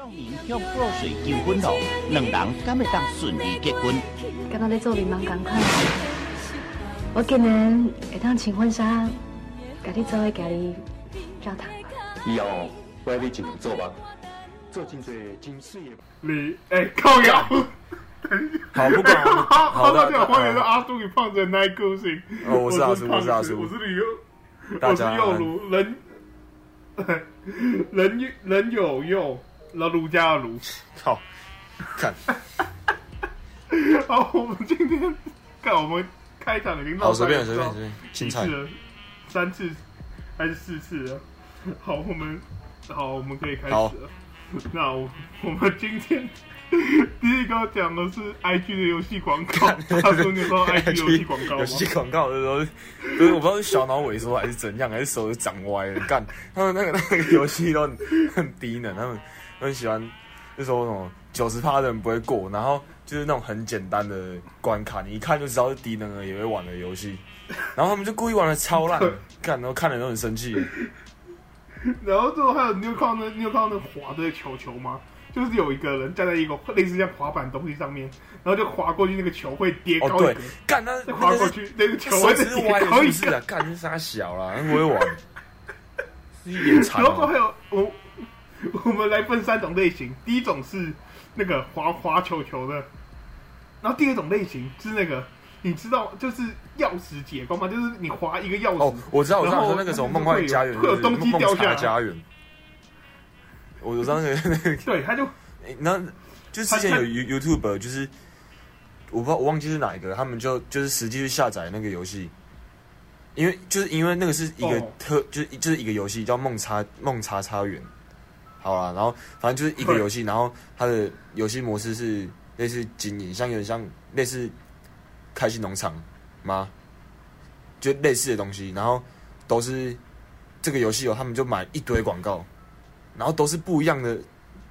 证明向破水求婚咯，两人敢会当顺利结婚？做我今年会当请婚纱，给你做位家里教堂。以后我要你尽量做吧，做真济真水的。你哎，靠腰。好，不管。好的，欢迎是阿叔与胖子的那个性。哦，我是阿叔，我是阿叔，我是李优，我是幼如人，人人有用。老儒家的儒，好，看，好，我们今天看我们开场已经好，随便随便随便，几次了，三次还是四次了？好，我们好，我们可以开始了。那我我们今天第一个讲的是 IG 的游戏广告。他说你说 IG 游戏广告吗？游戏广告的时候，就是我不知道是小脑萎缩还是怎样，还是手长歪了。干，他们那个那个游戏都很很低能，他们。很喜欢，就说什么九十趴的人不会过，然后就是那种很简单的关卡，你一看就知道是低能儿也会玩的游戏，然后他们就故意玩的超烂，看然后看的人都很生气。然后最后还有你有看到那你有看到那滑的球球吗？就是有一个人站在一个类似像滑板东西上面，然后就滑过去，那个球会跌高一格。干、哦、那再滑过去，那个球会跌高一格。干啥小了，不会玩。一点惨。然后还有我。我们来分三种类型，第一种是那个滑滑球球的，然后第二种类型是那个你知道就是钥匙解封吗？就是你滑一个钥匙，哦，我知道，我知道，说那个什么梦幻家园，会有东西掉下来。家园，我知道那个那个，对，他就，那就之前有 YouTube，就是我不知道我忘记是哪一个，他们就就是实际去下载那个游戏，因为就是因为那个是一个特，哦、就是就是一个游戏叫梦叉梦叉叉园。好了，然后反正就是一个游戏，然后它的游戏模式是类似经营，像有点像类似开心农场吗？就类似的东西，然后都是这个游戏哦，他们就买一堆广告，然后都是不一样的，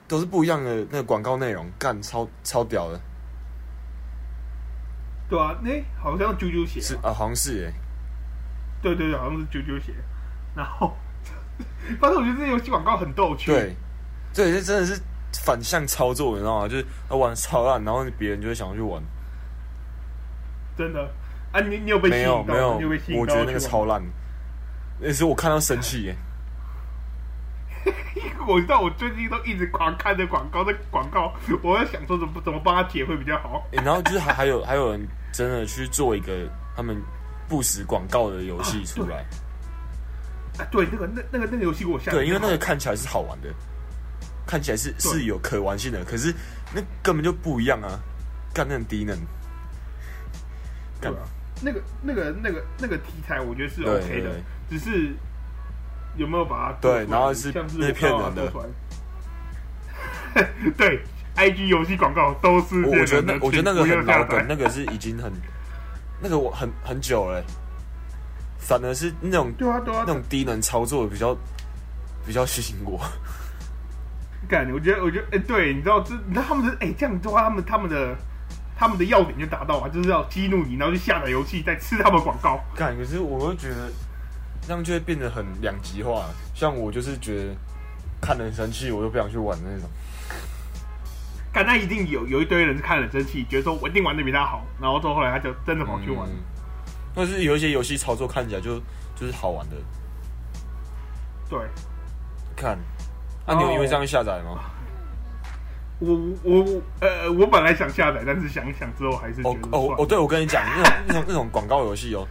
都是不一样的那个广告内容，干超超屌的。对啊，那好像啾啾鞋是啊，好像是哎，对对对，好像是啾啾鞋，然后。反正我觉得这游戏广告很逗趣。对，对，这真的是反向操作，你知道吗？就是他玩超烂，然后别人就会想要去玩。真的啊？你你有被吸引到？没有没有，我觉得那个超烂。那时候我看到生气耶。我知道，我最近都一直狂看着广告，这广告，我在想说怎么怎么帮他解会比较好。然后就是还还有还有人真的去做一个他们不实广告的游戏出来。啊、对，那个那那个那个游戏给我下。对，因为那个看起来是好玩的，看起来是是有可玩性的，可是那根本就不一样啊！干那种低能，干嘛？那个那个那个那个题材我觉得是 OK 的，只是有没有把它对，然后是那骗人的。对，IG 游戏广告都是。我觉得那我觉得那个很老梗，那个是已经很那个我很很久了。反而是那种对啊对啊，那种低能操作比较比较吸引我。干，我觉得我觉得哎、欸，对，你知道这你知道他们的哎、欸、这样的话，他们他们的他们的要点就达到了，就是要激怒你，然后去下载游戏，再吃他们广告。感，可是我会觉得这样就会变得很两极化。像我就是觉得看得很生气，我就不想去玩的那种。干，那一定有有一堆人是看得很生气，觉得说我一定玩的比他好，然后之后后来他就真的跑去玩。嗯但是有一些游戏操作看起来就就是好玩的，对，看，那、啊、你有因为这样下载吗？我我呃，我本来想下载，但是想一想之后还是哦哦哦，对，我跟你讲，那种那种 那种广告游戏哦，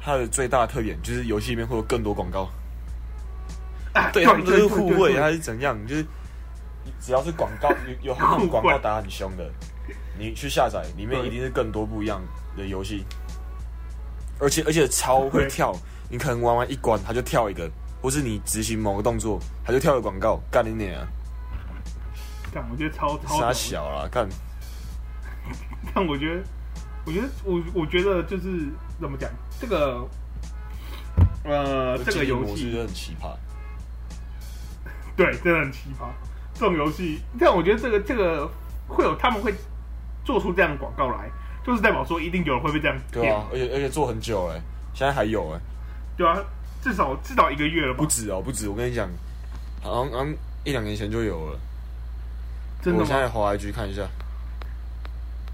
它的最大的特点就是游戏里面会有更多广告，啊、对，他们都是互惠还是怎样？就是只要是广告 有有那种广告打很凶的，你去下载里面一定是更多不一样的游戏。而且而且超会跳，你可能玩完一关，他就跳一个，或是你执行某个动作，他就跳个广告，干你娘啊！干，我觉得超超傻小啦，干。但我觉得，我觉得我我觉得就是怎么讲，这个呃，这个游戏很奇葩。对，真的很奇葩。这种游戏，但我觉得这个这个会有他们会做出这样的广告来。就是代表说，一定有人会被这样对啊，而且而且做很久哎，现在还有哎，对啊，至少至少一个月了吧？不止哦，不止，我跟你讲，好像好像一两年前就有了。真的？我现在滑 IG 看一下。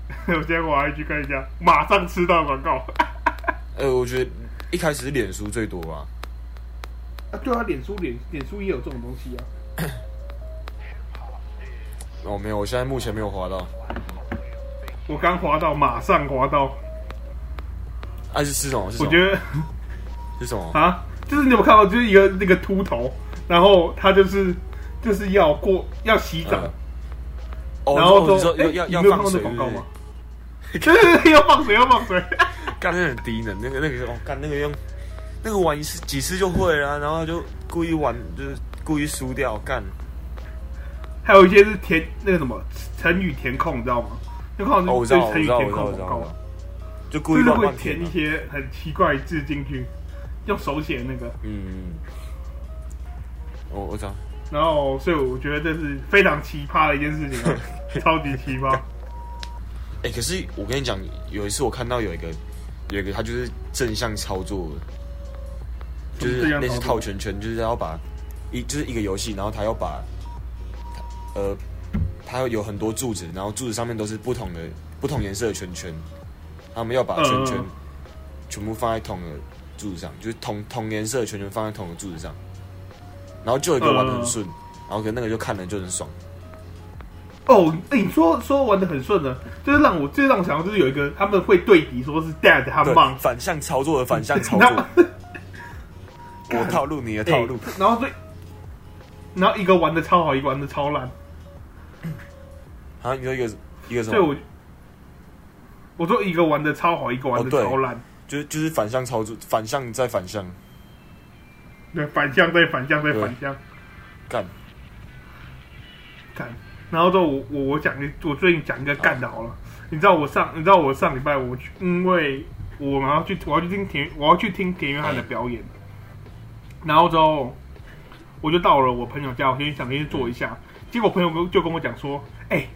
我现在滑 IG 看一下，马上吃到广告。呃，我觉得一开始是脸书最多吧。啊，对啊，脸书脸脸书也有这种东西啊。哦，没有，我现在目前没有滑到。我刚滑到，马上滑到。还、啊、是吃什么？是什么？我觉得 是什么啊？就是你有没有看到，就是一个那个秃头，然后他就是就是要过要洗澡，嗯哦、然后说，哎、欸，要要放水广告吗？对对对，要放水，要放水。干那很低能，那个那个哦，干那个用那个玩一次几次就会了，然后就故意玩，就是故意输掉干。还有一些是填那个什么成语填空，你知道吗？就靠那个成语填空广告，就故意乱会填一些很奇怪的字进去，用手写那个。嗯，我我知道。然后，所以我觉得这是非常奇葩的一件事情，超级奇葩。哎、欸，可是我跟你讲，有一次我看到有一个，有一个他就是正向操作，就是类似套圈圈，就是要把一就是一个游戏，然后他要把。呃，它有很多柱子，然后柱子上面都是不同的、不同颜色的圈圈。他们要把圈圈全部放在同一个柱子上，就是同同颜色的圈圈放在同一个柱子上。然后就有一个玩的很顺，然后跟那个就看着就很爽。哦，欸、你说说玩的很顺呢，就是让我最让我想到就是有一个他们会对敌，说是 Dad 和 Mom 反向操作的反向操作。我套路你的套路，欸、然后最然后一个玩的超好，一个玩的超烂。啊，你说一个一个什么？对，我我说一个玩的超好，一个玩的超烂，就是就是反向操作，反向再反向，对，反向再反向再反向，干干，然后之后我我我讲我最近讲一个干的好了，你知道我上你知道我上礼拜我去，因为我要去我要去听田我要去听田约翰的表演，然后之后我就到了我朋友家，我先想先去坐一下，结果朋友跟就跟我讲说，哎。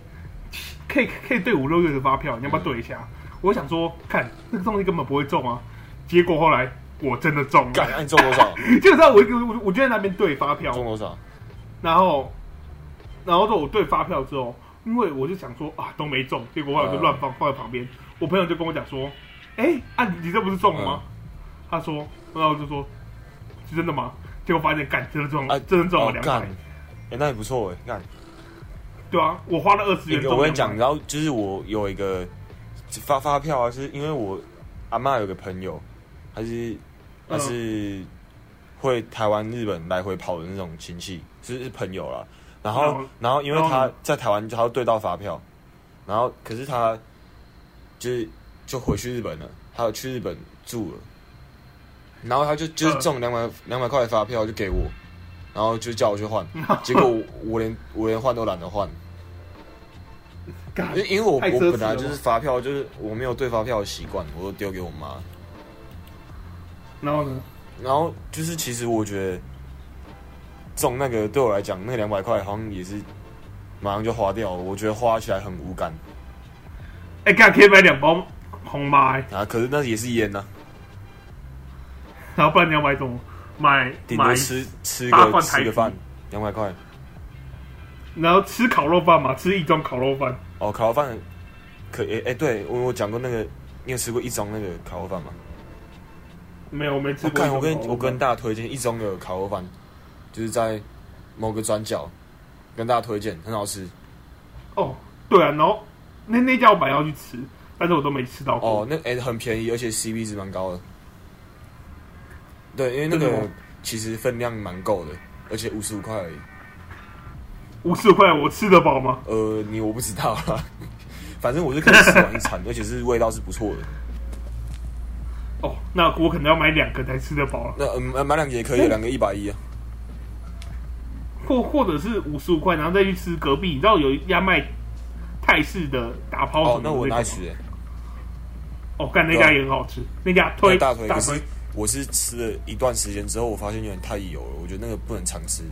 可以可以兑五六月的发票，你要不要兑一下？嗯、我想说，看那个东西根本不会中啊。结果后来我真的中了，干，你中多少？就知道我我我就在那边兑发票，中多少？然后然后说我兑发票之后，因为我就想说啊都没中，结果后来就乱放、嗯、放在旁边。我朋友就跟我讲说，哎、欸，啊你这不是中了吗？嗯、他说，然后我就说是真的吗？结果发现干真的中了，啊、真的中了两百。哎、欸，那也不错哎，干。对啊，我花了二十元。我跟你讲，然后就是我有一个发发票啊，是因为我阿嬷有个朋友，他是他是会台湾日本来回跑的那种亲戚，是是朋友啦。然后然后因为他在台湾，就他兑到发票，然后可是他就是就回去日本了，他有去日本住了，然后他就就是中两百两百块的发票就给我，然后就叫我去换，结果我，我连我连换都懒得换。因因为我我本来就是发票，就是我没有对发票的习惯，我都丢给我妈。然后呢？然后就是其实我觉得中那个对我来讲，那两百块好像也是马上就花掉了，我觉得花起来很无感。哎，干可以买两包红麦啊！可是那也是烟呐、啊。然后不然你要买什么？买顶多吃吃个吃个饭，两百块。然后吃烤肉饭嘛，吃一中烤肉饭。哦，烤肉饭可以，哎、欸，对我我讲过那个，你有吃过一中那个烤肉饭吗？没有，我没吃过。我跟我跟大家推荐一中的烤肉饭，就是在某个转角，跟大家推荐，很好吃。哦，对啊，然后那那家我本来要去吃，但是我都没吃到过。哦，那哎、欸、很便宜，而且 CP 值蛮高的。对，因为那个其实分量蛮够的，而且五十五块而已。五十块，我吃得饱吗？呃，你我不知道啦，反正我是可以吃完一餐，而且是味道是不错的。哦，那我可能要买两个才吃得饱了。那嗯，买两个也可以，两个一百一啊。或或者是五十五块，然后再去吃隔壁，你知道有一家卖泰式的打抛哦，那我爱吃。哦，干那家也很好吃，那家推大推。可是我是吃了一段时间之后，我发现有点太油了，我觉得那个不能常吃。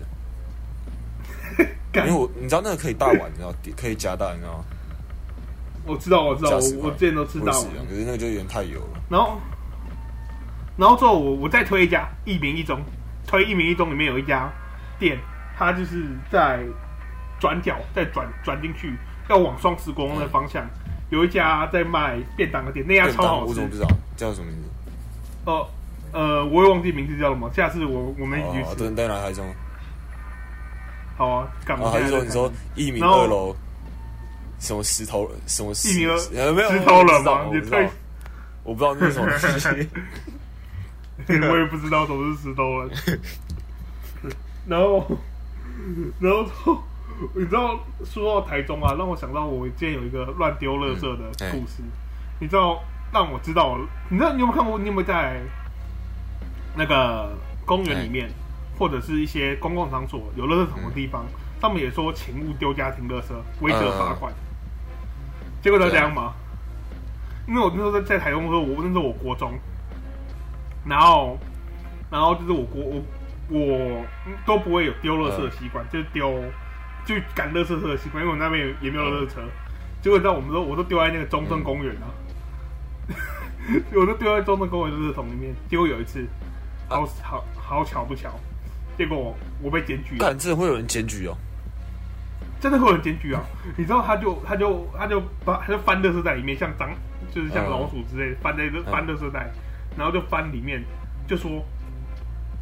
因为我你知道那个可以大碗，你知道可以加大，你知道吗？我知道，我知道，我我之前都吃大碗，可是那个就有点太油了。然后，然后之后我我再推一家一民一中，推一民一中里面有一家店，它就是在转角再转转进去，要往双十公的方向，嗯、有一家在卖便当的店，那家超好吃。我怎么不知道叫什么名字？哦呃，呃，我也忘记名字叫什么。下次我我们一起去吃。对、哦，在哪台中？好啊，干嘛？还是说你说一米二楼什么石头什么石？一米二没有石头人吗？我不知道，我不知道那是什么 东西。我也不知道什么是石头人。然后，然后，你知道说到台中啊，让我想到我之前有一个乱丢垃圾的故事。嗯、你知道，让我知道，你知道你有没有看过？你有没有在那个公园里面，嗯、或者是一些公共场所有垃圾桶的地方，他们、嗯、也说请勿丢家庭垃圾，违者罚款。嗯、结果他这样吗？因为我那时候在在台中的时候，我那时候我国中，然后，然后就是我国我。我都不会有丢垃圾的习惯，嗯、就是丢，就赶垃圾车的习惯，因为我那边也没有垃圾车。嗯、结果在，我们都我都丢在那个中正公园啊，嗯、我都丢在中正公园垃圾桶里面。结果有一次，好好好巧不巧，结果我，我被检举。干，真的会有人检举哦？真的会有人检举啊？你知道，他就他就他就把他就翻垃圾袋里面，像脏就是像老鼠之类的，翻在翻垃圾袋，然后就翻里面，就说。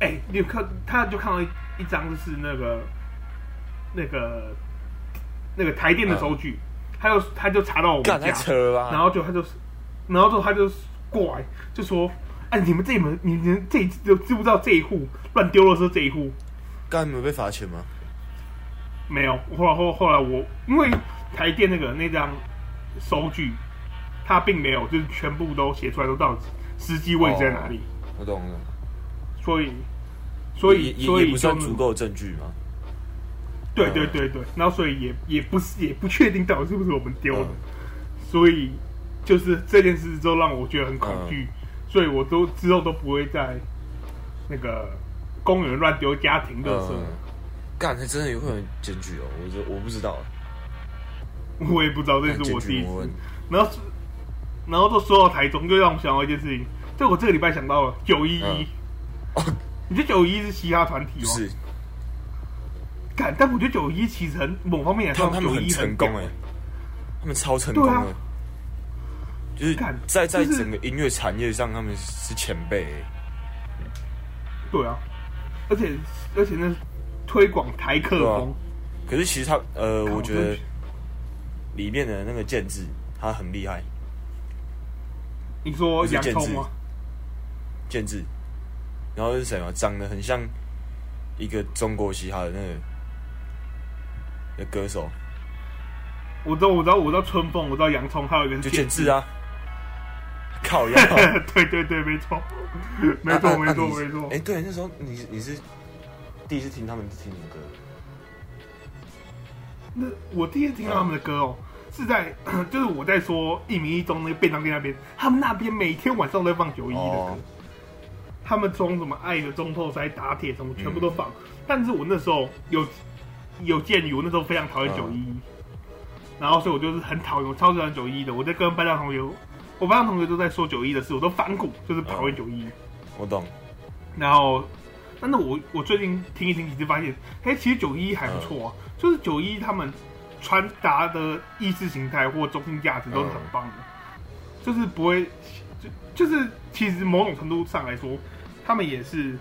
哎、欸，你看，他就看到一一张，是那个那个那个台电的收据，嗯、他就他就查到我们家，然后就他就，然后之后他就过来就说：“哎、啊，你们这门，你们这就知不知道这一户乱丢垃圾这一户？刚才没有被罚钱吗？没有。后来后后来我因为台电那个那张收据，他并没有就是全部都写出来，都到底实际位置在哪里？哦、我懂了。所以，所以，所以也不算足够证据吗？对对对对，然后所以也也不是也不确定到底是不是我们丢的，嗯、所以就是这件事之后让我觉得很恐惧，嗯、所以我都之后都不会在那个公园乱丢家庭垃圾。干、嗯，还真的有可能检举哦，我就我不知道，我也不知道，这是我第一次。然后，然后就说到台中，就让我想到一件事情，就我这个礼拜想到了九一一。你觉得九一是嘻哈团体吗？是。干，但我觉得九一其实很某方面来说，他们很成功哎，他们超成功的，就是在在整个音乐产业上，他们是前辈。对啊，而且而且那推广台客风，可是其实他呃，我觉得里面的那个建制他很厉害。你说洋葱吗？建制。然后是谁嘛？长得很像一个中国嘻哈的那个的歌手。我知道，我知道，我知道春风，我知道洋葱，还有一个就建制啊。靠！对对对，没错，没错，没错，没错。哎，对，那时候你你是第一次听他们听什么歌？那我第一次听到他们的歌哦，是在 就是我在说一民一中那个便当店那边，他们那边每天晚上都在放九一的歌。他们从什么爱的中透塞打铁什么全部都放，嗯、但是我那时候有有鉴于我那时候非常讨厌九一一，然后所以我就是很讨厌，我超喜欢九一一的。我在跟班上同学，我班上同学都在说九一的事，我都反骨，就是讨厌九一一。我懂。然后，但是我我最近听一听，其实发现，哎，其实九一一还不错啊，嗯、就是九一一他们传达的意识形态或中心价值都是很棒的，嗯、就是不会，就就是其实某种程度上来说。他们也是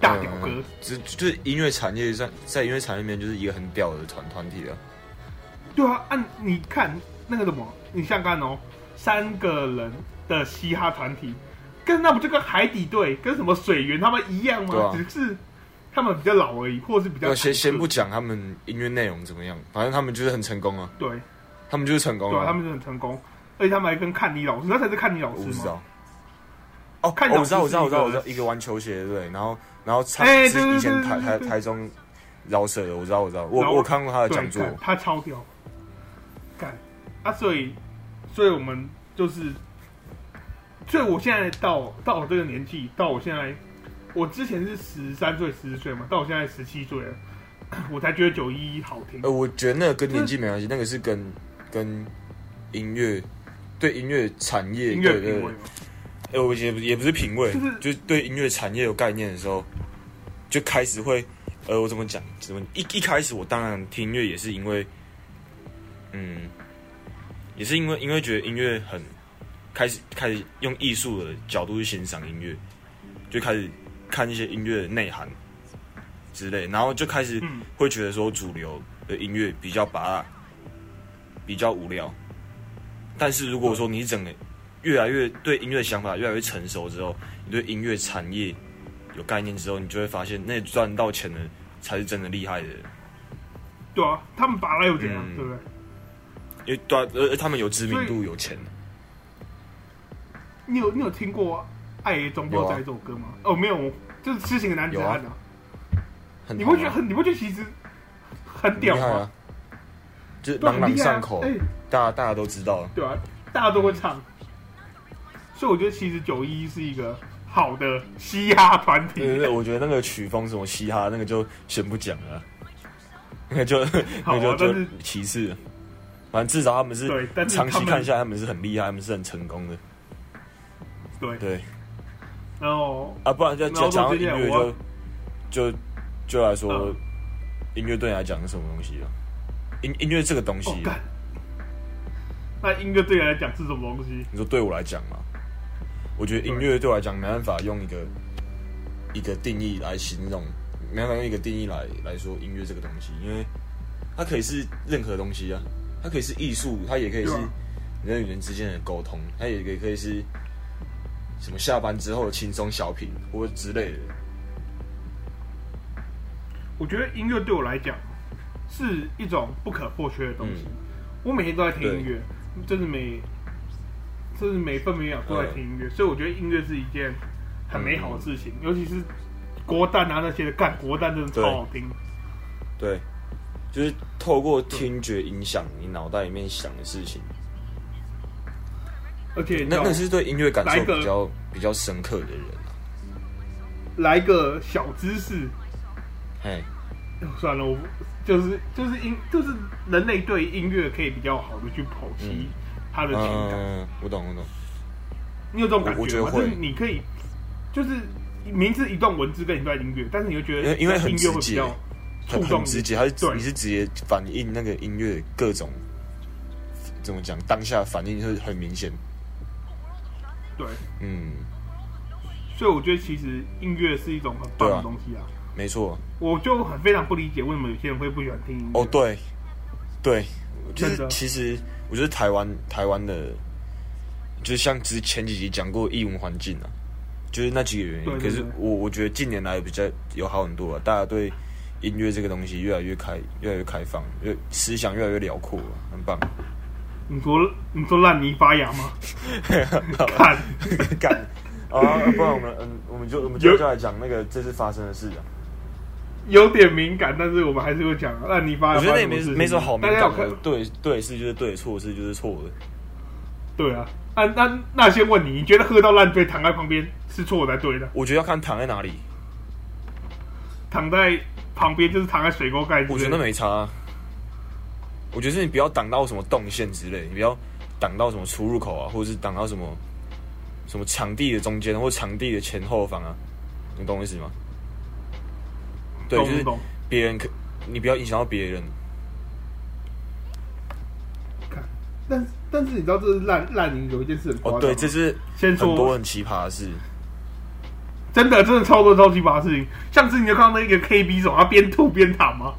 大屌哥，只、嗯、就是音乐产业上在音乐产业里面就是一个很屌的团团体啊。对啊，按你看那个什么，你想看哦，三个人的嘻哈团体，跟那不就跟海底队跟什么水源他们一样吗？啊、只是他们比较老而已，或者是比较先先不讲他们音乐内容怎么样，反正他们就是很成功啊。对，他们就是成功啊，对，他们就很成功，而且他们还跟看你老师，那才是看你老师吗？哦，看我知道，我知道，我知道，我知道，一个玩球鞋，对，然后，然后唱是以前台台台中饶舌的，我知道，我知道，我我看过他的讲座，他超屌，干啊，所以，所以我们就是，所以我现在到到我这个年纪，到我现在，我之前是十三岁、十四岁嘛，到我现在十七岁了，我才觉得九一一好听。呃，我觉得那个跟年纪没关系，那个是跟跟音乐对音乐产业音乐品味。哎，我也也不是品味，就是就对音乐产业有概念的时候，就开始会呃，我怎么讲？怎么一一开始我当然听音乐也是因为，嗯，也是因为因为觉得音乐很开始开始用艺术的角度去欣赏音乐，就开始看一些音乐的内涵之类，然后就开始会觉得说主流的音乐比较拔，比较无聊。但是如果说你整个越来越对音乐想法越来越成熟之后，你对音乐产业有概念之后，你就会发现那赚到钱的才是真的厉害的人。对啊，他们拔了又怎样，嗯、对不对？因为对、啊，呃，他们有知名度，有钱。你有你有听过《爱中波仔》这首歌吗？啊、哦，没有，就是痴情的男子汉啊。啊你不觉得很？你不觉得其实很屌吗？啊、就是朗朗上口，欸、大家大家都知道，对啊，大家都会唱。所以我觉得其实九一是一个好的嘻哈团体。对对，我觉得那个曲风什么嘻哈，那个就先不讲了，那个就、啊、那个就就其次。反正至少他们是长期看下来，他们是很厉害，他们是很成功的。对对。然后啊，不然就讲讲音乐就就就来说，嗯、音乐对你来讲是什么东西啊？音音乐这个东西、那音乐对你来讲是什么东西？你说对我来讲嘛？我觉得音乐对我来讲没办法用一个一个定义来形容，没办法用一个定义来来说音乐这个东西，因为它可以是任何东西啊，它可以是艺术，它也可以是人与人之间的沟通，它也也可以是什么下班之后的轻松小品或者之类的。我觉得音乐对我来讲是一种不可或缺的东西，嗯、我每天都在听音乐，就是每。就是每分每秒都在听音乐，嗯、所以我觉得音乐是一件很美好的事情，嗯、尤其是国蛋啊那些的，干国蛋真的超好听。对，就是透过听觉影响你脑袋里面想的事情。而且那那是对音乐感受比较比较深刻的人啊。来个小知识，嘿，算了，我就是就是音就是人类对音乐可以比较好的去剖析。嗯他的情感，嗯，我懂，我懂。你有这种感觉。就是你可以，就是名字一段文字跟一段音乐，但是你会觉得，因为很直接，很很直接，还是你是直接反映那个音乐各种怎么讲当下反应，是很明显。对，嗯。所以我觉得其实音乐是一种很棒的东西啊。没错。我就很非常不理解为什么有些人会不喜欢听音乐。哦，对，对，就是其实。我觉得台湾台湾的，就是像之前几集讲过艺文环境啊，就是那几个原因。可是我我觉得近年来比较有好很多啊，大家对音乐这个东西越来越开，越来越开放，越思想越来越辽阔，很棒。你说你说烂泥发芽吗？看干 啊！不然我们嗯，我们就我们接下来讲那个这次发生的事啊。有点敏感，但是我们还是会讲。烂泥发，我觉得那也没没什么好敏感的。对对是就是对，错是就是错的。对啊，那那那先问你，你觉得喝到烂醉躺在旁边是错的还是对的？我觉得要看躺在哪里。躺在旁边就是躺在水沟盖。我觉得没差啊。我觉得是你不要挡到什么动线之类，你不要挡到什么出入口啊，或者是挡到什么什么场地的中间或场地的前后方啊，你懂我意思吗？对，就是别人可，你不要影响到别人。看，但是但是你知道这是烂烂泥有一件事很哦，对，这是先说很多很奇葩的事，真的真的超多超奇葩的事情。上次你就看到那个 KB 手，他边吐边躺吗？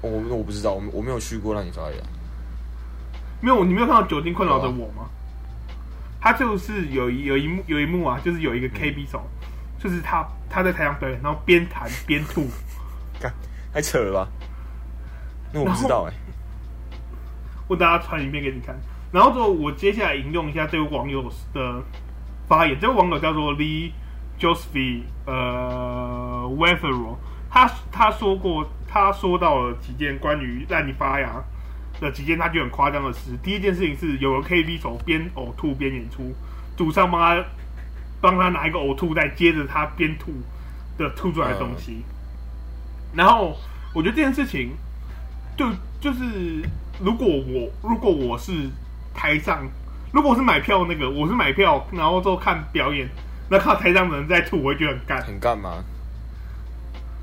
我我不知道，我我没有去过那里发言。没有，你没有看到酒精困扰着我吗？他就是有一有一幕有一幕啊，就是有一个 KB 手，嗯、就是他他在台上表演，然后边弹边吐。太扯了吧？那我不知道哎、欸。我等下传影片给你看。然后之后，我接下来引用一下这位网友的发言。这位网友叫做 Lee Joseph 呃 Wethero，他他说过，他说到了几件关于让你发芽的几件他觉得很夸张的事。第一件事情是，有个 KTV 手边呕吐边演出，主唱帮他帮他拿一个呕吐袋，接着他边吐的吐出来的东西。嗯然后我觉得这件事情，就就是如果我如果我是台上，如果我是买票那个，我是买票，然后之后看表演，那看到台上的人在吐，我会觉得很干。很干嘛？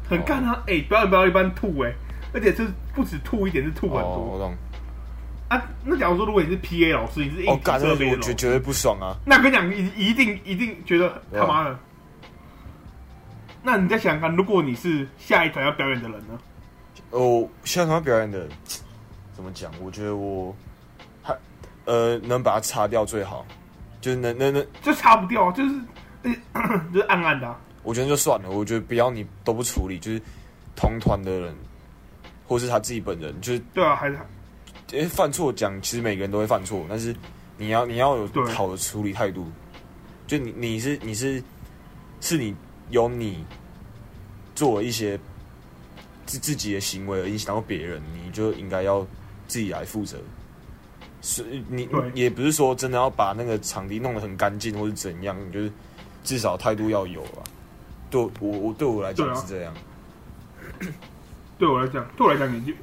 很干啊！哎、欸，表演不要一般吐哎、欸，而且是不止吐一点，是吐很多。哦、我懂。啊，那假如说如果你是 P A 老师，你是哦，干，我觉绝对不爽啊！那跟你讲，你一定一定觉得他妈的。那你再想想看，如果你是下一团要表演的人呢？哦，下一团要表演的，怎么讲？我觉得我还呃能把它擦掉最好，就是能能能就擦不掉，就是 就是暗暗的、啊。我觉得就算了，我觉得不要你都不处理，就是同团的人，或是他自己本人，就是对啊，还是。因为犯错讲，其实每个人都会犯错，但是你要你要有好的处理态度。就你你是你是是你有你做一些自自己的行为而影响到别人，你就应该要自己来负责。是你也不是说真的要把那个场地弄得很干净或者怎样，就是至少态度要有啊。对我我对我来讲是这样。对我来讲，对我来讲你就。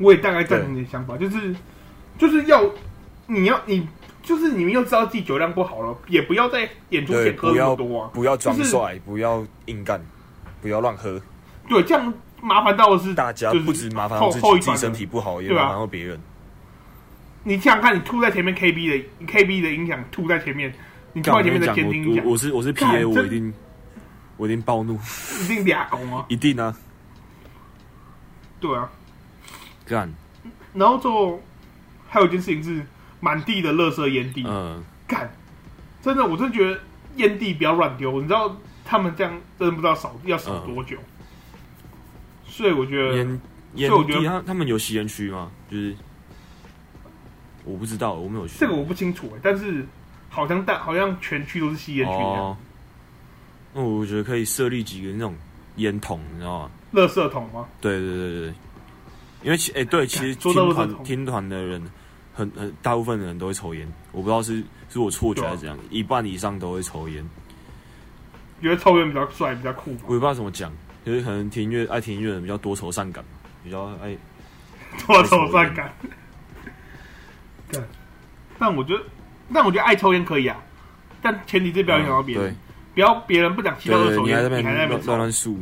我也大概赞同你的想法，就是就是要你要你就是你们又知道自己酒量不好了，也不要在演出前喝那么多啊，不要装帅，不要硬干，不要乱喝。对，这样麻烦到的是大家，不止麻烦到自己，自己身体不好，也麻烦到别人。你想想看，你吐在前面，KB 的 KB 的影响吐在前面，你吐在前面的监听音响，我是我是 PA，我一定我一定暴怒，一定俩攻啊，一定啊，对啊。干，然后之后还有一件事情是满地的垃圾烟蒂。嗯，干，真的，我真的觉得烟蒂不要乱丢。你知道他们这样真的不知道扫要扫多久。所以我觉得烟烟蒂他他们有吸烟区吗？就是我不知道，我没有去。这个我不清楚哎，但是好像但好像全区都是吸烟区。哦，那我觉得可以设立几个那种烟筒，你知道吗？垃圾桶吗？对对对对。因为其哎、欸、对，其实听团听团的人很很大部分的人都会抽烟，我不知道是是我错觉还是怎样，一半以上都会抽烟。觉得抽烟比较帅，比较酷。我也不知道怎么讲，就是可能听音乐爱听音乐的人比较多愁善感，比较爱 多愁善感。对，但我觉得，但我觉得爱抽烟可以啊，但前提是不要影响到别人，不要别人不讲其他的抽烟，你还在那边乱乱数。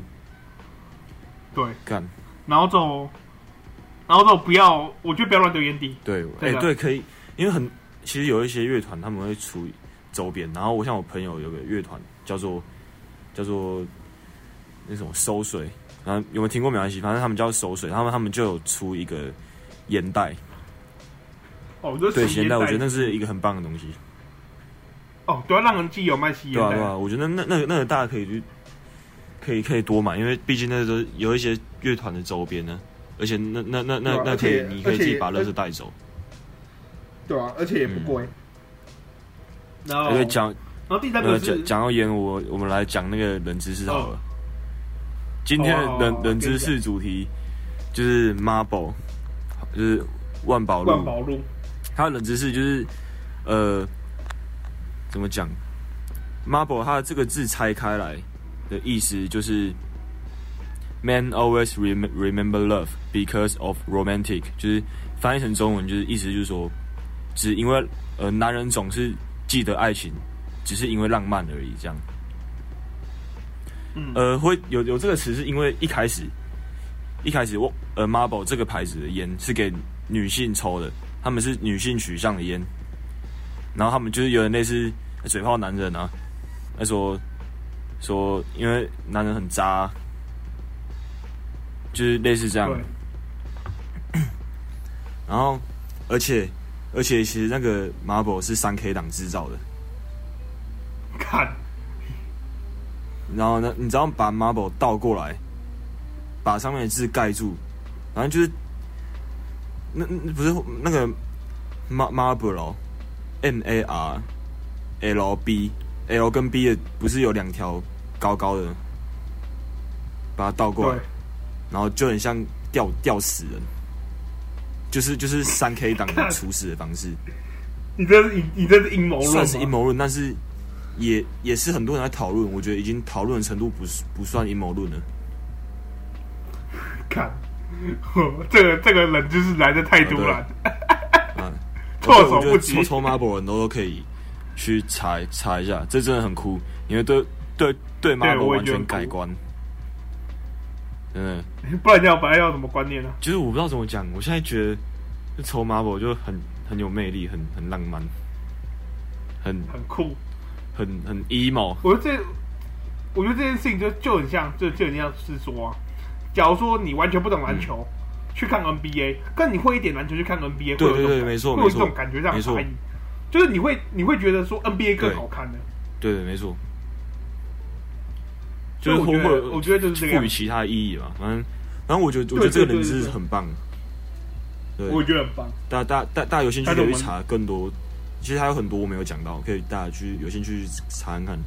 对，干，然后就。然后走不要，我觉得不要乱丢烟蒂。对，哎、欸，对，可以，因为很其实有一些乐团他们会出周边，然后我像我朋友有个乐团叫做叫做那种收水，然后有没有听过没关系，反正他们叫收水，他们他们就有出一个烟袋。哦，对，烟袋，我觉得那是一个很棒的东西。哦，对啊，让人既有卖吸烟对啊，对啊，我觉得那那个那个大家可以去可以可以多买，因为毕竟那个都有一些乐团的周边呢。而且那那那那那可以，你可以自己把乐色带走。对啊，而且也不贵。然后，讲，然后第三个讲讲到烟，我我们来讲那个冷知识好了。今天的冷冷知识主题就是 Marlboro，就是万宝路。万宝路。它的冷知识就是呃，怎么讲？Marlboro 它的这个字拆开来的意思就是。Men always remember love because of romantic，就是翻译成中文，就是意思就是说，只因为呃，男人总是记得爱情，只是因为浪漫而已，这样。嗯，呃，会有有这个词，是因为一开始一开始我呃，Marlboro 这个牌子的烟是给女性抽的，他们是女性取向的烟，然后他们就是有点类似嘴炮男人啊，他说说因为男人很渣。就是类似这样，然后，而且，而且，其实那个 Marlboro 是三 K 党制造的。看，然后呢，你只要把 Marlboro 倒过来，把上面的字盖住，反正就是，那不是那个 Mar Marlboro，M A R L B，L 跟 B 的不是有两条高高的，把它倒过来。然后就很像吊吊死人，就是就是三 K 党的处死的方式。你这是你这是阴谋论，算是阴谋论，但是也也是很多人在讨论。我觉得已经讨论的程度不是不算阴谋论了。看，这个这个人就是来的太突然。嗯，措手不及。抽抽 Marlboro 人都都可以去查查一下，这真的很酷，因为对对对 Marlboro 完全改观。嗯，不然你要本来要什么观念呢？其实我不知道怎么讲，我现在觉得抽 Marble 就很很有魅力，很很浪漫，很很酷，很很 emo。我觉得这，我觉得这件事情就就很像，就就很像是说，假如说你完全不懂篮球，去看 NBA，跟你会一点篮球去看 NBA，对对对，没错，会有这种感觉上差异，就是你会你会觉得说 NBA 更好看的，对对，没错。就是会会，我觉得就是赋予其他意义吧。反正，反正我觉得，我觉得这个人是很棒。对，我觉得很棒。大大大大家有兴趣可以去查更多。其实还有很多我没有讲到，可以大家去有兴趣去查看看。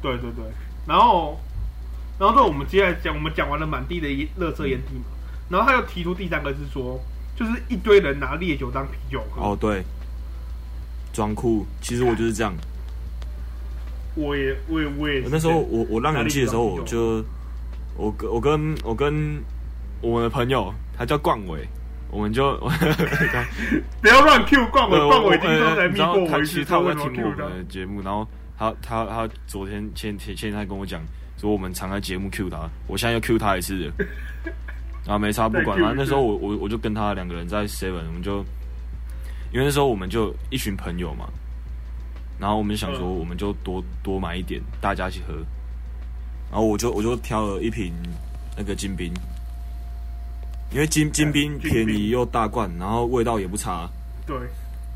对对对，然后，然后之后我们接下来讲，我们讲完了满地的垃圾烟蒂嘛，然后他又提出第三个是说，就是一堆人拿烈酒当啤酒喝。哦，对，装酷。其实我就是这样。我也，我也，我也。那时候我我让人气的时候，我就我跟我跟我跟我们的朋友，他叫冠伟，我们就 不要乱 Q 冠伟，冠伟听说来密过我一次，他会听我们的节目，然后他他他昨天前前前天还跟我讲说我们常在节目 Q 他，我现在又 Q 他一次了，然 后没差不管，反正那时候我我我就跟他两个人在 Seven，我们就因为那时候我们就一群朋友嘛。然后我们就想说，我们就多多买一点，大家一起喝。然后我就我就挑了一瓶那个金冰，因为金金冰便宜又大罐，然后味道也不差。对，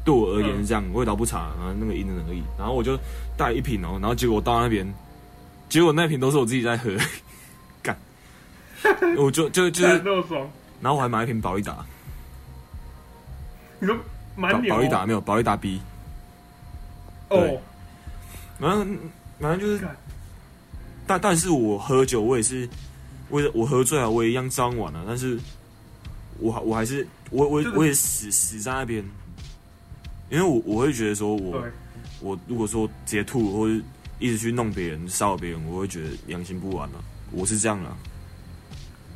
对我而言是这样，味道不差，然后那个因人而异。然后我就带一瓶哦，然后结果到那边，结果那瓶都是我自己在喝，干，我就就就是，然后我还买一瓶保利达。你说买保利达没有保利达 B。哦，反正反正就是，但但是我喝酒，我也是，为了我喝醉了，我也一样脏完了，但是我我还是我我我也死死在那边，因为我我会觉得说我我如果说直接吐或者一直去弄别人骚扰别人，我会觉得良心不安了，我是这样的，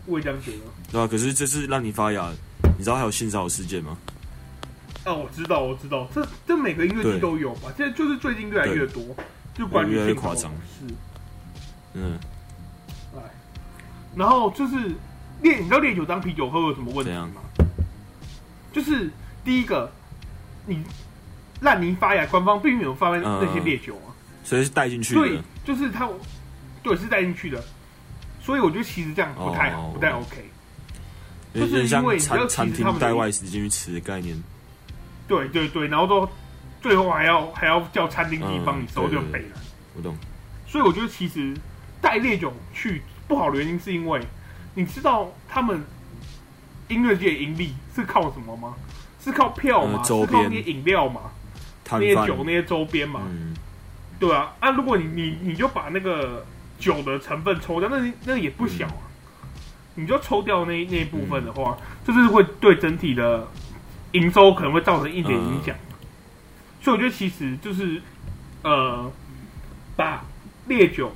我也这样觉得，对啊？可是这次让你发芽，你知道还有性骚扰事件吗？啊，我知道，我知道，这这每个音乐剧都有吧？现在就是最近越来越多，就关于越来越夸张。是，嗯，哎，然后就是烈，你知道烈酒当啤酒喝有什么问题吗？就是第一个，你烂泥发芽，官方并没有发那些烈酒啊，所以是带进去的。对，就是他，对，是带进去的。所以我觉得其实这样不太好，不太 OK。就是因为餐餐厅带外食进去吃的概念。对对对，然后都最后还要还要叫餐厅自己帮你收，就北了。我懂。所以我觉得其实带烈酒去不好的原因是因为，你知道他们音乐界盈利是靠什么吗？是靠票吗？是靠那些饮料吗？那些酒那些周边吗？对啊，啊，如果你你你就把那个酒的成分抽掉，那那也不小啊。你就抽掉那那一部分的话，就是会对整体的。营收可能会造成一点影响，嗯、所以我觉得其实就是，呃，把烈酒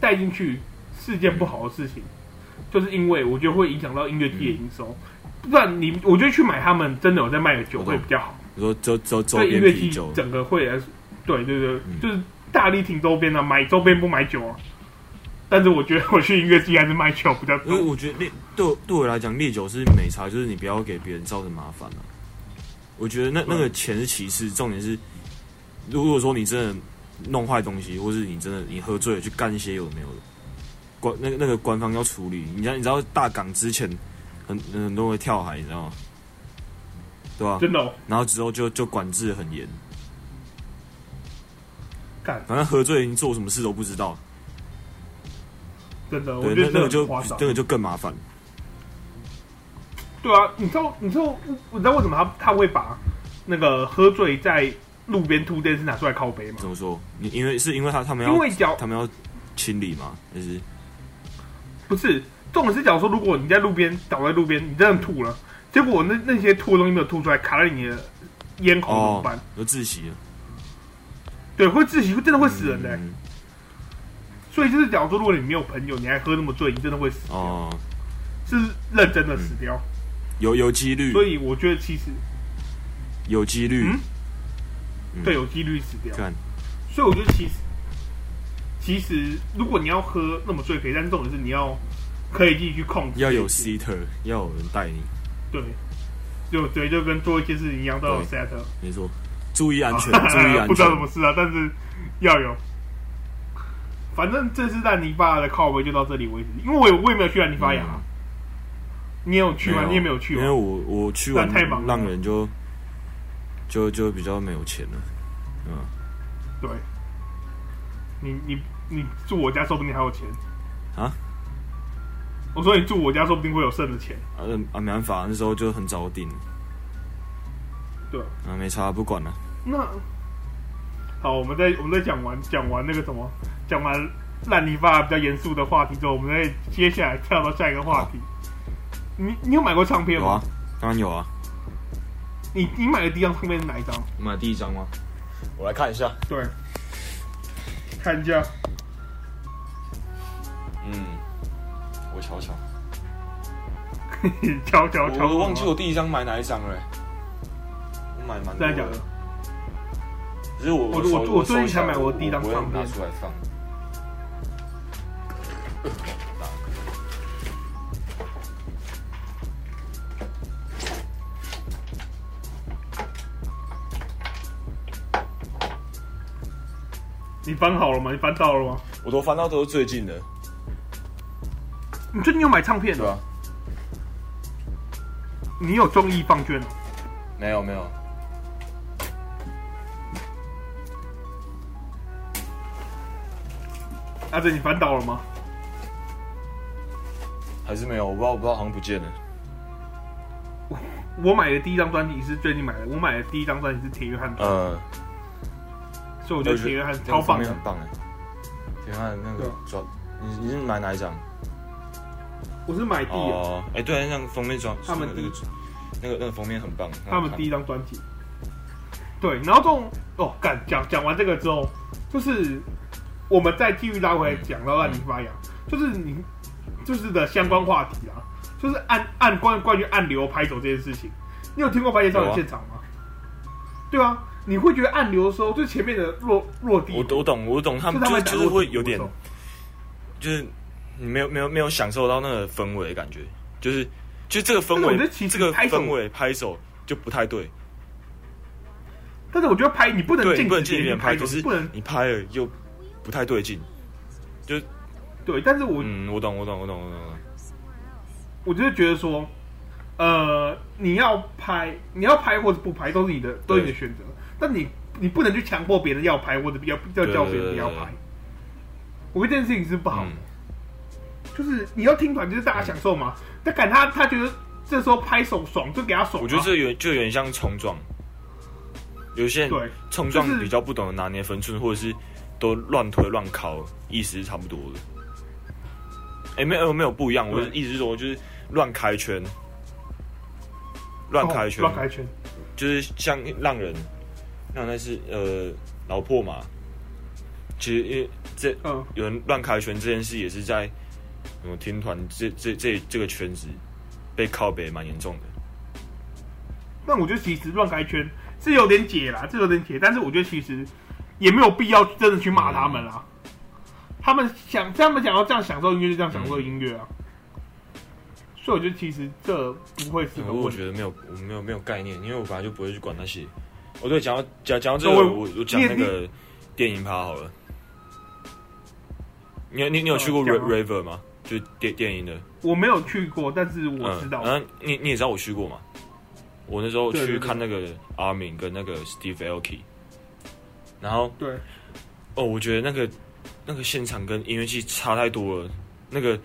带进去是件不好的事情，嗯、就是因为我觉得会影响到音乐季的营收。嗯、不然你，我觉得去买他们真的有在卖的酒会比较好。你说周周周边啤酒，整个会来，对对对，嗯、就是大力挺周边的，买周边不买酒啊。但是我觉得我去音乐季还是买酒比较多。因为我觉得烈对对我来讲，烈酒是美茶，就是你不要给别人造成麻烦啊。我觉得那那个钱是其次，重点是，如果说你真的弄坏东西，或是你真的你喝醉了去干一些有的没有的，官那个那个官方要处理。你知道你知道大港之前很很多人会跳海，你知道吗？对吧？真的、哦。然后之后就就管制很严。干反正喝醉你做什么事都不知道。真的，我觉得那个就那个就更麻烦。对啊，你知道，你知道，你知道为什么他他会把那个喝醉在路边吐这件事拿出来靠背吗？怎么说？你因为是因为他他们要，因为脚他们要清理吗？就是不是？重点是，假如说如果你在路边倒在路边，你真的吐了，结果那那些吐的东西没有吐出来，卡在你的咽喉怎么办？就窒息了。对，会窒息，会真的会死人的。嗯、所以就是，假如说如果你没有朋友，你还喝那么醉，你真的会死掉。哦，是认真的死掉。嗯有有几率，所以我觉得其实有几率，嗯，对，有几率死掉。看，所以我觉得其实其实如果你要喝那么醉可以，但是重点是你要可以自己去控制。要有 seater，要有人带你。对，就对，就跟做一件事情一样，都有 setter。没错，注意安全，注意安全。不知道什么事啊，但是要有。反正这次在泥巴的靠位就到这里为止，因为我也我也没有去烂泥巴牙。嗯你有去吗？你也没有去，因为我我去完太忙，浪人就就就比较没有钱了，嗯，对，你你你住我家，说不定还有钱啊！我说你住我家，说不定会有剩的钱。啊啊，没办法，那时候就很早订。对啊，没差，不管了。那好，我们再我们再讲完讲完那个什么，讲完烂泥巴比较严肃的话题之后，我们再接下来跳到下一个话题。你你有买过唱片吗？有啊，当然有啊。你你买的第一张唱片是哪一张？你买的第一张吗？我来看一下。对，看一下。嗯，我瞧瞧。瞧瞧瞧！我忘记我第一张买哪一张了。我买蛮多的。真的假的？其实我我我我最近才买我第一张唱片。拿出来放。你翻好了吗？你翻到了吗？我都翻到都是最近的。你最近有买唱片？对啊。你有综艺放券？没有没有。阿哲，你翻到了吗？还是没有？我不知道，我不知道，好像不见了。我 我买的第一张专辑是最近买的，我买的第一张专辑是铁约翰。呃。所以我觉得铁约翰超棒，很棒哎！铁约翰那个装，你你是买哪一张？我是买第哦，哎，对，那个封面装，他们那个那个那个封面很棒。他们第一张专辑，对，然后这种哦，干讲讲完这个之后，就是我们再继续拉回来讲到烂泥巴牙，就是你就是的相关话题啊，就是按按关关于暗流拍手这件事情，你有听过《白夜少年》现场吗？对啊。你会觉得暗流的时候，就前面的落落地，我我懂，我懂，他们就是就是会有点，就是你没有没有没有享受到那个氛围的感觉，就是就这个氛围，这个氛围拍手就不太对。但是我觉得拍你不能对，不能近一点拍，可是不能你拍了又不太对劲，就对。但是我嗯，我懂，我懂，我懂，我懂。我就是觉得说，呃，你要拍，你要拍或者不拍，都是你的，都是你的选择。但你你不能去强迫别人要拍，或者要要叫别人不要拍。我觉得这件事情是不好的，就是你要听团，就是大家享受嘛。但敢他他觉得这时候拍手爽，就给他爽。我觉得这有就有点像冲撞，有些人对冲撞比较不懂得拿捏分寸，或者是都乱推乱考，意思是差不多的。哎，没有没有不一样，我的意思是说就是乱开圈，乱开圈，乱开圈，就是像浪人。那那是呃老破嘛，其实因为这有人乱开圈这件事也是在什么听团这这这这个圈子被靠北蛮严重的。那我觉得其实乱开圈是有点解啦，这有点解，但是我觉得其实也没有必要真的去骂他们啊。嗯、他们想他们想要这样享受音乐就这样享受音乐啊。嗯、所以我觉得其实这不会是。嗯、我觉得没有我没有没有概念，因为我本来就不会去管那些。哦，对，讲到讲讲到这个，我我讲那个电影趴好了。你你你有去过 River 吗？就电电影的。我没有去过，但是我知道。嗯，你你也知道我去过嘛？我那时候去看那个 Armin 跟那个 Steve Aoki。然后对，哦，我觉得那个那个现场跟音乐季差太多了。那个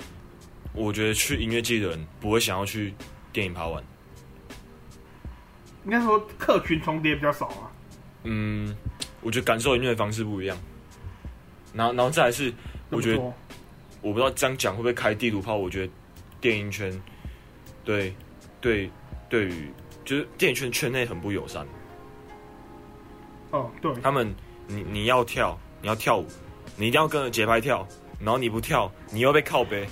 我觉得去音乐季的人不会想要去电影趴玩。应该说客群重叠比较少啊。嗯，我觉得感受音乐的方式不一样。然后，然后再来是，我觉得我不知道这样讲会不会开地图炮。我觉得电影圈对对对于就是电影圈圈内很不友善。哦，对，他们你你要跳，你要跳舞，你一定要跟着节拍跳，然后你不跳，你又被靠背。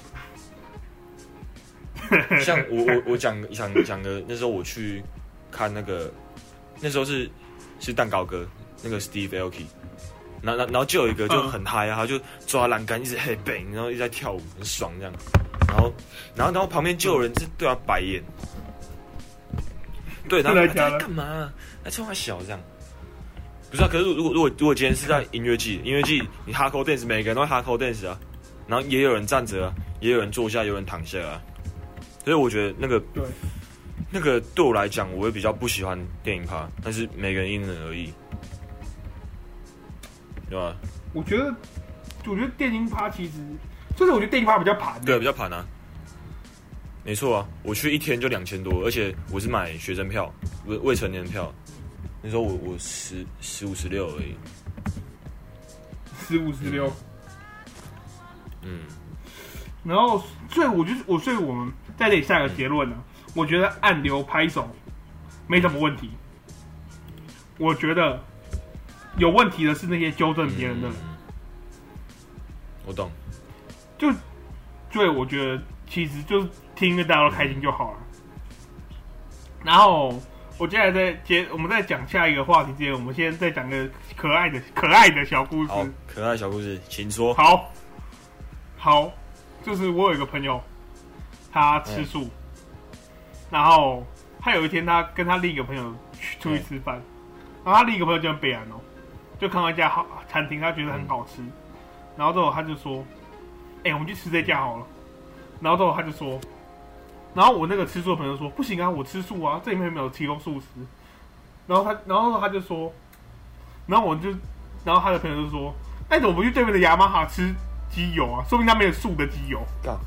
像我我我讲讲讲的那时候我去。看那个，那时候是是蛋糕哥，那个 Steve Aoki，然后然后就有一个就很嗨啊，他就抓栏杆一直嘿背，然后一直在跳舞，很爽这样。然后然后然后旁边就有人是对他白眼，对，然后他在干嘛？他冲他小这样，不是啊？可是如果如果如果今天是在音乐季，音乐季你 hardcore dance，每个人都 hardcore dance 啊，然后也有人站着啊，也有人坐下，有人躺下啊，所以我觉得那个对。那个对我来讲，我会比较不喜欢电影趴，但是每个人因人而异，对吧？我觉得，我觉得电音趴其实，就是我觉得电音趴比较盘，对，比较盘啊。没错啊，我去一天就两千多，而且我是买学生票，未未成年票。那时候我我十十五十六而已，十五十六。嗯。然后，所以我就我所以我们在这里下个结论呢。嗯我觉得按流拍手没什么问题。我觉得有问题的是那些纠正别人的人。我懂。就，对，我觉得其实就听着大家都开心就好了。然后我接下来再接，我们再讲下一个话题之前，我们先再讲个可爱的可爱的小故事。好，可爱小故事，请说。好，好，就是我有一个朋友，他吃素。嗯然后他有一天，他跟他另一个朋友去出去吃饭，然后他另一个朋友就很北安哦，就看到一家好餐厅，他觉得很好吃，然后之后他就说：“哎、欸，我们去吃这家好了。”然后之后他就说：“然后我那个吃素的朋友说，不行啊，我吃素啊，这里面没有提供素食。”然后他，然后他就说：“然后我就，然后他的朋友就说：‘那怎么不去对面的雅马哈吃鸡油啊？说明他没有素的鸡油。干’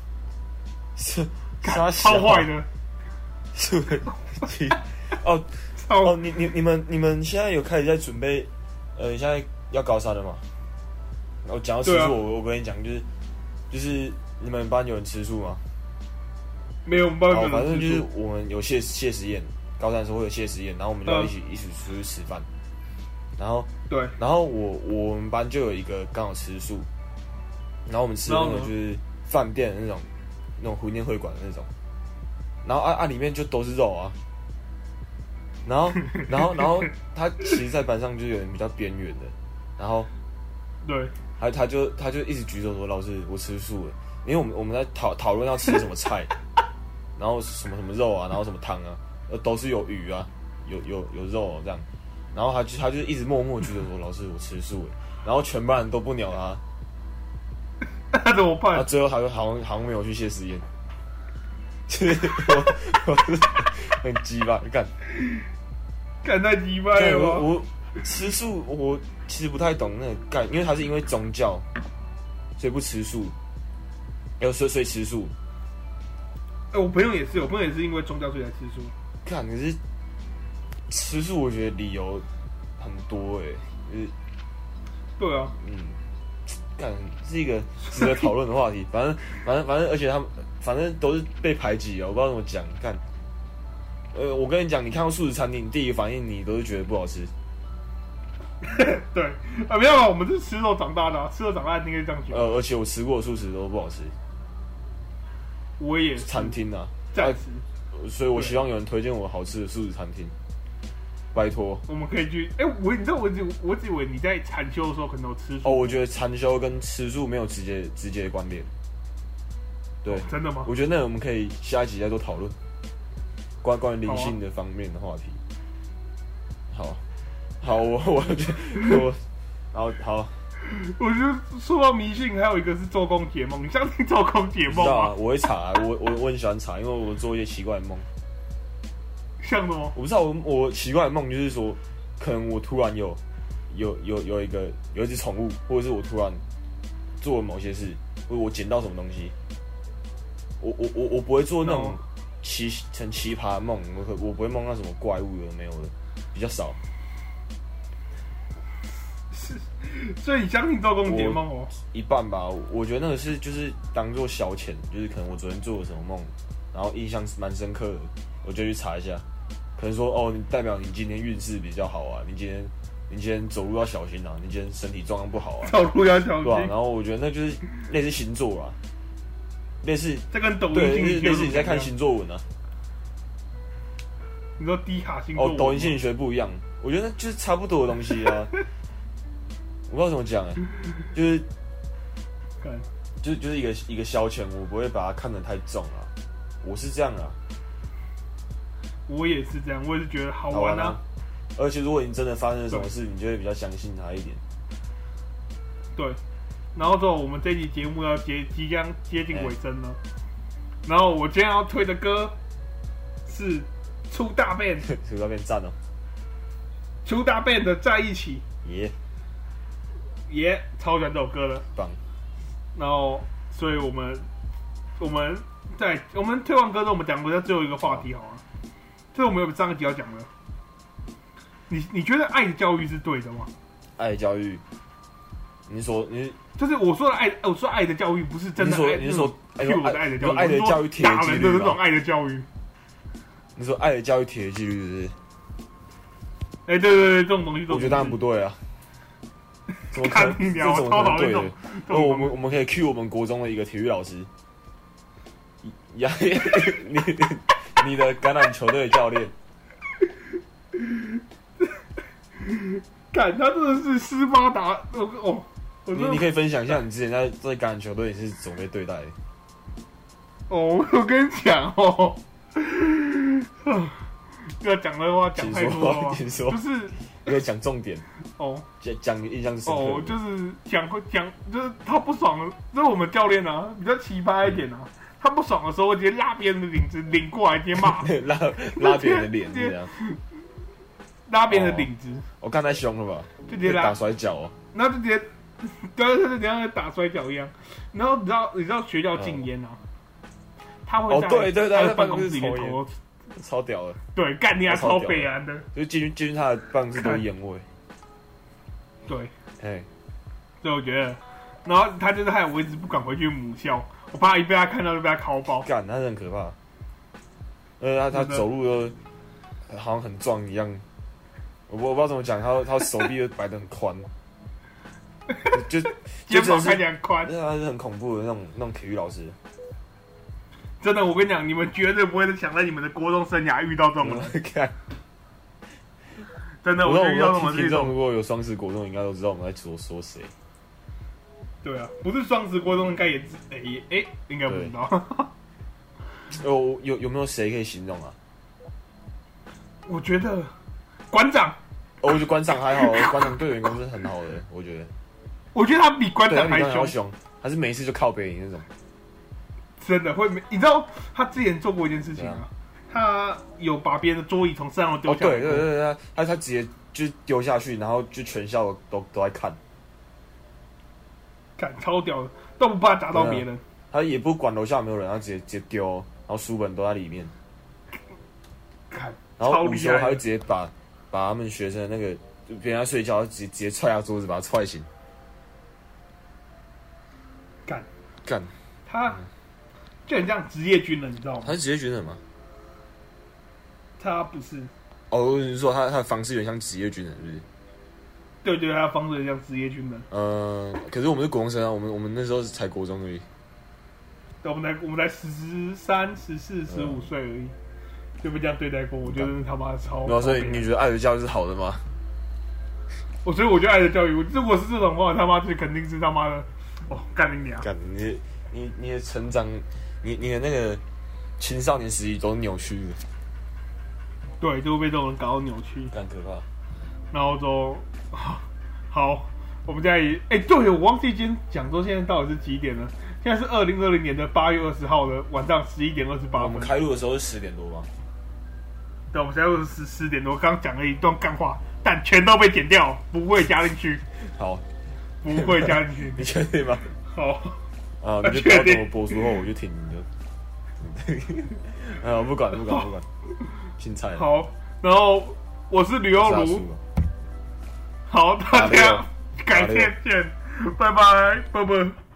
是，干超坏的。”是不是？哦 哦，你你你们你们现在有开始在准备，呃，现在要高三了吗？然后讲到吃素，我我跟你讲，就是就是你们班有人吃素吗？没有，班反正就是我们有谢谢实验，高三的时候会有谢实验，然后我们就要一起一起出去吃饭。然后对，然后我我们班就有一个刚好吃素，然后我们吃的那种就是饭店的那种那种婚宴会馆的那种。然后啊啊，里面就都是肉啊，然后 然后然后他其实，在班上就有人比较边缘的，然后对，他他就他就一直举手说：“老师，我吃素了。”因为我们我们在讨讨论要吃什么菜，然后什么什么肉啊，然后什么汤啊，呃，都是有鱼啊，有有有肉啊，这样，然后他就他就一直默默举手说：“老师，我吃素了。”然后全班人都不鸟他，那怎么办？最后他就好像好像没有去谢师宴。就 是我，我是很鸡巴，干，干太鸡巴了。我我吃素，我其实不太懂那个干，因为他是因为宗教，所以不吃素。有时所以吃素。哎、欸，我朋友也是，我朋友也是因为宗教所以才吃素。看，可是吃素，我觉得理由很多哎、欸，就是对啊，嗯，干是一个值得讨论的话题。反正反正反正，而且他们。反正都是被排挤啊！我不知道怎么讲。看，呃，我跟你讲，你看到素食餐厅，第一个反应你都是觉得不好吃。对啊，没有啊，我们是吃肉长大的、啊，吃肉长大的应该这样讲。呃，而且我吃过素食都不好吃。我也是餐厅啊，在所以我希望有人推荐我好吃的素食餐厅。拜托，我们可以去。哎、欸，我你知道我只我只以为你在禅修的时候可能有吃素。哦，我觉得禅修跟吃素没有直接直接的关联。对、哦，真的吗？我觉得那我们可以下一集再做讨论关关于灵性的方面的话题。好，好，我我我，然后好，我觉得说到迷信，还有一个是做空解梦，你相信做空解梦吗？知道啊，我会查、啊，我我我很喜欢查，因为我做一些奇怪的梦。像什么？我不知道，我我奇怪的梦就是说，可能我突然有有有有一个有一只宠物，或者是我突然做了某些事，或者我捡到什么东西。我我我我不会做那种奇很奇葩的梦，我可我不会梦到什么怪物有没有的，比较少。所以你相信做空解梦哦？一半吧，我觉得那个是就是当做消遣，就是可能我昨天做了什么梦，然后印象蛮深刻的，我就去查一下，可能说哦，你代表你今天运势比较好啊，你今天你今天走路要小心啊，你今天身体状况不好啊，走路要小心。对啊，然后我觉得那就是类似星座啊。类似这跟抖音对，类似你在看星座文啊。你说低卡星座哦，抖音心理学不一样，我觉得就是差不多的东西啊。我不知道怎么讲哎、欸，就是，就就是一个一个消遣，我不会把它看得太重啊。我是这样啊，我也是这样，我也是觉得好玩啊。玩啊，而且如果你真的发生了什么事，你就会比较相信他一点。对，然后之后我们这期节目要接即将接近尾声了，欸、然后我今天要推的歌是出大 band，粗大 band 赞哦，出大 band 的在一起，耶耶，超喜欢这首歌的，棒。然后，所以我们我们。在我们推完歌之后，我们讲过，最后一个话题好了。这是我们有上一集要讲的。你你觉得爱的教育是对的吗？爱的教育，你说你就是我说的爱，我说爱的教育不是真的爱，你是说爱的爱的教育，爱的教育，大人的那种爱的教育。你说爱的教育铁的纪律是不是？哎，对对对，这种东西，我觉得当然不对啊。怎么看？这种超讨厌的。哦，我们我们可以 cue 我们国中的一个体育老师。呀，你你的橄榄球队教练，看他真的是斯巴达哦！你你可以分享一下你之前在在橄榄球队是怎么被对待的？哦，我跟你讲哦，要讲的话讲太多了，请说，就是要讲重点哦，讲讲印象深刻哦，就是讲讲就是他不爽了，就是我们教练啊，比较奇葩一点啊。他不爽的时候，我直接拉别人的领子，领过来直接骂，拉拉别人的脸，这样拉别人的领子。我刚才凶了吧？就直接打摔跤哦。然后就直接，对对对，像打摔跤一样。然后你知道，你知道学校禁烟啊？他会在对对对，办公室里面抽，超屌的。对，干你还超北安的，就进去进去他的办公室都是烟味。对，哎，所以我觉得，然后他就是害我一直不敢回去母校。我怕一被他看到就被他拷爆，干，他很可怕。呃，他他走路都好像很壮一样，我我不知道怎么讲，他他手臂都摆得很宽，就 肩膀看起来很宽，他是很恐怖的那种那种体育老师。真的，我跟你讲，你们绝对不会想在你们的国中生涯遇到这种人。看，真的，我遇到这种听众，如果有双十国中，应该都知道我们在说说谁。对啊，不是双十国中应该也哎哎，应该不知道。有有有没有谁可以形容啊？我觉得馆长，哦，我觉得馆长还好，馆长对员工是很好的，我觉得。我觉得他比馆长还凶，还是每一次就靠背你那种。真的会没？你知道他之前做过一件事情吗？他有把别人的桌椅从三楼丢下来。对对对对，他他直接就丢下去，然后就全校都都在看。看超屌的，都不怕砸到别人，啊。他也不管楼下有没有人，他直接直接丢，然后书本都在里面。看，然后午休还会直接把把他们学生的那个就别人在睡觉，直接直接踹下桌子，把他踹醒。干干，他就很像职业军人，你知道吗？他是职业军人吗？他不是。哦，你说他他的方式有点像职业军人，是不是？对对，他的方式有点像职业军人。嗯，可是我们是国中生啊，我们我们那时候是才国中而已。对，我们才我们才十三、十四、十五岁而已，就被这样对待过。我觉得他妈的超。那所以你觉得爱的教育是好的吗？我所以我觉得爱的教育，我如果是这种话，他妈就肯定是他妈的哦，干你娘！干你你你的成长，你你的那个青少年时期都是扭曲的。对，就会被这种人搞到扭曲，很可怕。然后就。好，我们在哎，对，我忘记今天讲说现在到底是几点了？现在是二零二零年的八月二十号的晚上十一点二十八分。我们开录的时候是十点多吗？对，我们现在是十十点多，刚讲了一段干话，但全都被剪掉，不会加进去。好，不会加进去，你确定吗？好，啊，你就不要等我播出后我就停你的。啊，不管不管不管，好，然后我是吕欧如。好，大家改天见，拜拜，拜拜。